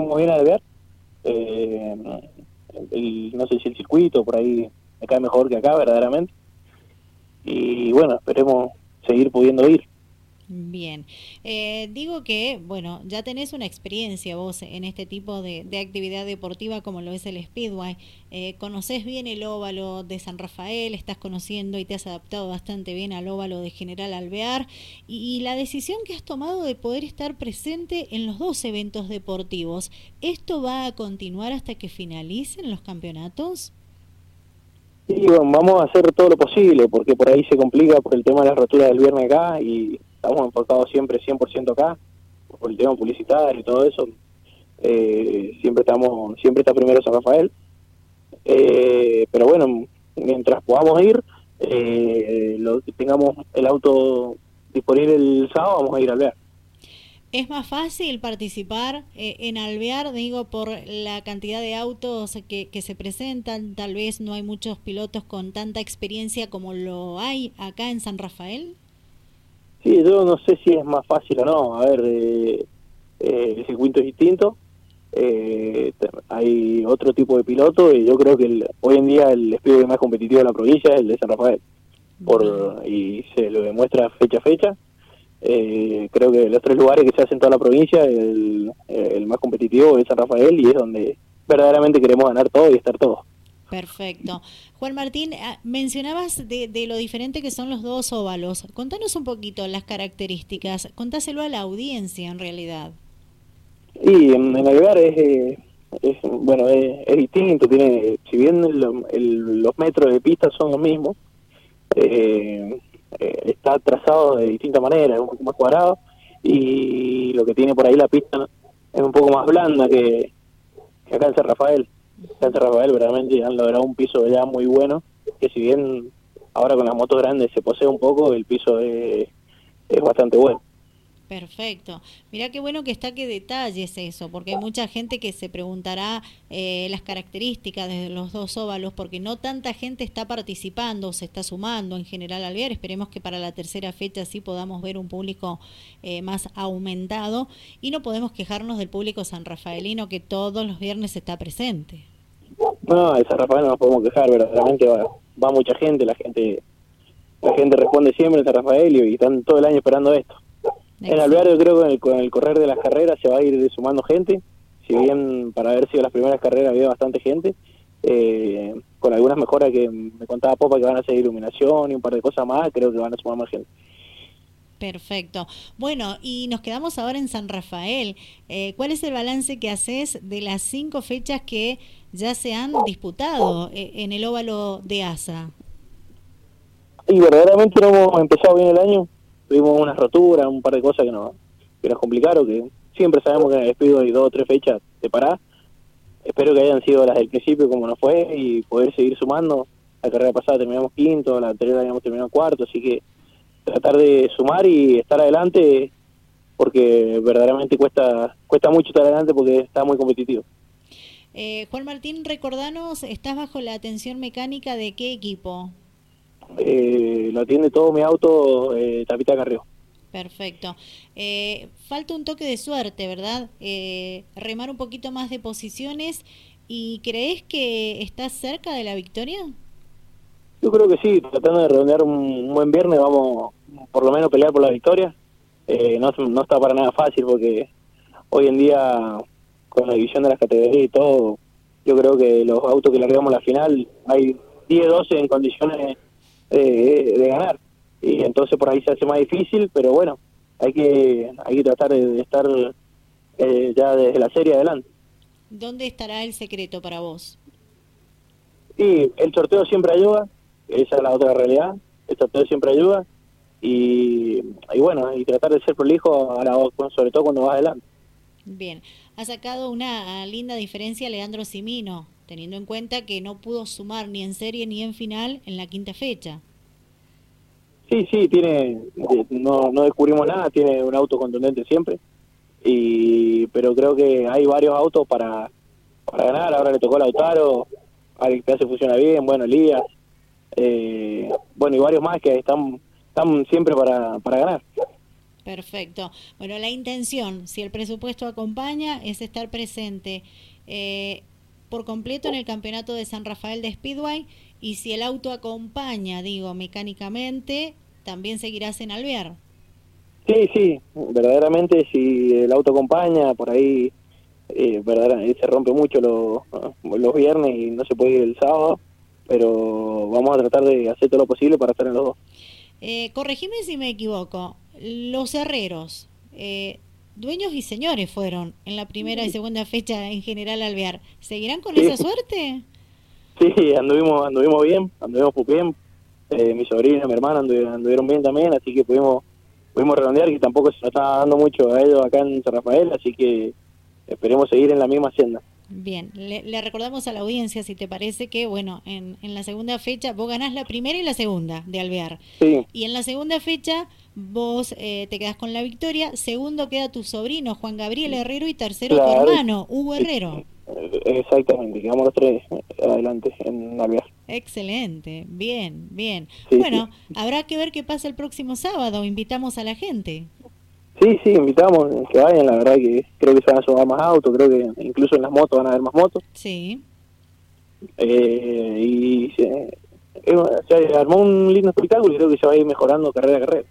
muy bien a ver. Eh, no sé si el circuito por ahí cae mejor que acá, verdaderamente. Y bueno, esperemos seguir pudiendo ir. Bien, eh, digo que, bueno, ya tenés una experiencia vos en este tipo de, actividad deportiva como lo es el Speedway. Eh, conoces bien el óvalo de San Rafael, estás conociendo y te has adaptado bastante bien al óvalo de General Alvear. Y, la decisión que has tomado de poder estar presente en los dos eventos deportivos, ¿esto va a continuar hasta que finalicen los campeonatos? Sí, bueno, vamos a hacer todo lo posible porque por ahí se complica por el tema de la rotura del viernes acá y estamos enfocados siempre 100% acá, por el tema publicitario y todo eso. Eh, siempre estamos, siempre está primero San Rafael. Eh, pero bueno, mientras podamos ir, eh, lo, tengamos el auto disponible el sábado, vamos a ir a Alvear. ¿Es más fácil participar en Alvear, digo, por la cantidad de autos que, que se presentan? Tal vez no hay muchos pilotos con tanta experiencia como lo hay acá en San Rafael. Sí, yo no sé si es más fácil o no. A ver, eh, eh, el circuito es distinto. Eh, hay otro tipo de piloto y yo creo que hoy en día el espíritu más competitivo de la provincia es el de San Rafael. Por, y se lo demuestra fecha a fecha. creo que los tres lugares que se hacen en toda la provincia, el, el más competitivo es San Rafael y es donde verdaderamente queremos ganar todo y estar todos. Perfecto. Juan Martín, ah, mencionabas de, lo diferente que son los dos óvalos. Contanos un poquito las características. Contáselo a la audiencia en realidad. Y en, el lugar es, bueno, es, distinto. Tiene, si bien los metros de pista son los mismos, eh, eh, está trazado de distinta manera, es un poco más cuadrado y lo que tiene por ahí la pista es un poco más blanda que, que acá en San Rafael. San Rafael verdaderamente han logrado un piso ya muy bueno, que si bien ahora con las motos grandes se posee un poco, el piso es, es bastante bueno. Perfecto. Mira qué bueno que está que detalles eso, porque hay mucha gente que se preguntará eh, las características de los dos óvalos, porque no tanta gente está participando, se está sumando en general al ver. Esperemos que para la tercera fecha sí podamos ver un público eh, más aumentado y no podemos quejarnos del público sanrafaelino que todos los viernes está presente. No, San Rafael no nos podemos quejar, verdaderamente va, va mucha gente, la gente la gente responde siempre en San Rafael y están todo el año esperando esto. En Alvear creo que con el, correr de las carreras se va a ir sumando gente, si bien para haber sido las primeras carreras había bastante gente, eh, con algunas mejoras que me contaba Popa que van a hacer iluminación y un par de cosas más, creo que van a sumar más gente. Perfecto. Bueno, y nos quedamos ahora en San Rafael. Eh, ¿Cuál es el balance que haces de las cinco fechas que ya se han disputado eh, en el óvalo de ASA? Y verdaderamente no hemos empezado bien el año tuvimos una rotura, un par de cosas que, no, que nos complicaron, que siempre sabemos que en el despido hay dos o tres fechas de parar. Espero que hayan sido las del principio como nos fue y poder seguir sumando. La carrera pasada terminamos quinto, la anterior habíamos terminado cuarto, así que tratar de sumar y estar adelante porque verdaderamente cuesta cuesta mucho estar adelante porque está muy competitivo. Eh, Juan Martín, recordanos, ¿estás bajo la atención mecánica de qué equipo? eh, lo atiende todo mi auto eh, Tapita Carrió. Perfecto. Eh, falta un toque de suerte, ¿verdad? Eh, remar un poquito más de posiciones. ¿Y crees que estás cerca de la victoria? Yo creo que sí, tratando de redondear un, buen viernes, vamos por lo menos pelear por la victoria. Eh, no, no está para nada fácil porque hoy en día, con la división de las categorías y todo, yo creo que los autos que largamos a la final, hay 10, 12 en condiciones eh, de ganar. Y entonces por ahí se hace más difícil, pero bueno, hay que, hay que tratar de, estar eh, ya desde la serie adelante. ¿Dónde estará el secreto para vos? Y el sorteo siempre ayuda, esa es la otra realidad, el sorteo siempre ayuda y, y bueno, y tratar de ser prolijo, a la, sobre todo cuando vas adelante. Bien, ha sacado una linda diferencia Leandro Simino, teniendo en cuenta que no pudo sumar ni en serie ni en final en la quinta fecha. Sí, sí, tiene, no, no descubrimos nada, tiene un auto contundente siempre, y pero creo que hay varios autos para, para ganar, ahora le tocó a Lautaro, alguien que hace funciona bien, bueno, Elías, eh, bueno, y varios más que están, están siempre para, para ganar. Perfecto. Bueno, la intención, si el presupuesto acompaña, es estar presente eh, por completo en el campeonato de San Rafael de Speedway y si el auto acompaña, digo, mecánicamente, también seguirás en Alvear. Sí, sí, verdaderamente si el auto acompaña, por ahí eh, verdaderamente se rompe mucho los, los viernes y no se puede ir el sábado, pero vamos a tratar de hacer todo lo posible para estar en los dos. Eh, corregime si me equivoco, los herreros, eh, dueños y señores fueron en la primera y segunda fecha en general Alvear. ¿Seguirán con esa suerte? Sí, anduvimos, anduvimos bien, anduvimos bien. Eh, mi sobrina, mi hermana anduvieron, bien también, así que pudimos, pudimos redondear y tampoco se nos estaba dando mucho a ellos acá en San Rafael, así que esperemos seguir en la misma hacienda. Bien, le, recordamos a la audiencia, si te parece, que bueno, en, en la segunda fecha vos ganás la primera y la segunda de Alvear. Sí. Y en la segunda fecha vos eh, te quedás con la victoria, segundo queda tu sobrino Juan Gabriel Herrero y tercero tu hermano Hugo Herrero. Exactamente, quedamos los tres adelante en Alvear. Excelente, bien, bien. bueno, habrá que ver qué pasa el próximo sábado, invitamos a la gente. Sí, sí, invitamos que vayan, la verdad que creo que se van a sumar más autos, creo que incluso en las motos van a haber más motos. Sí. Eh, y se, armó un lindo espectáculo y creo que se va a ir mejorando carrera a carrera.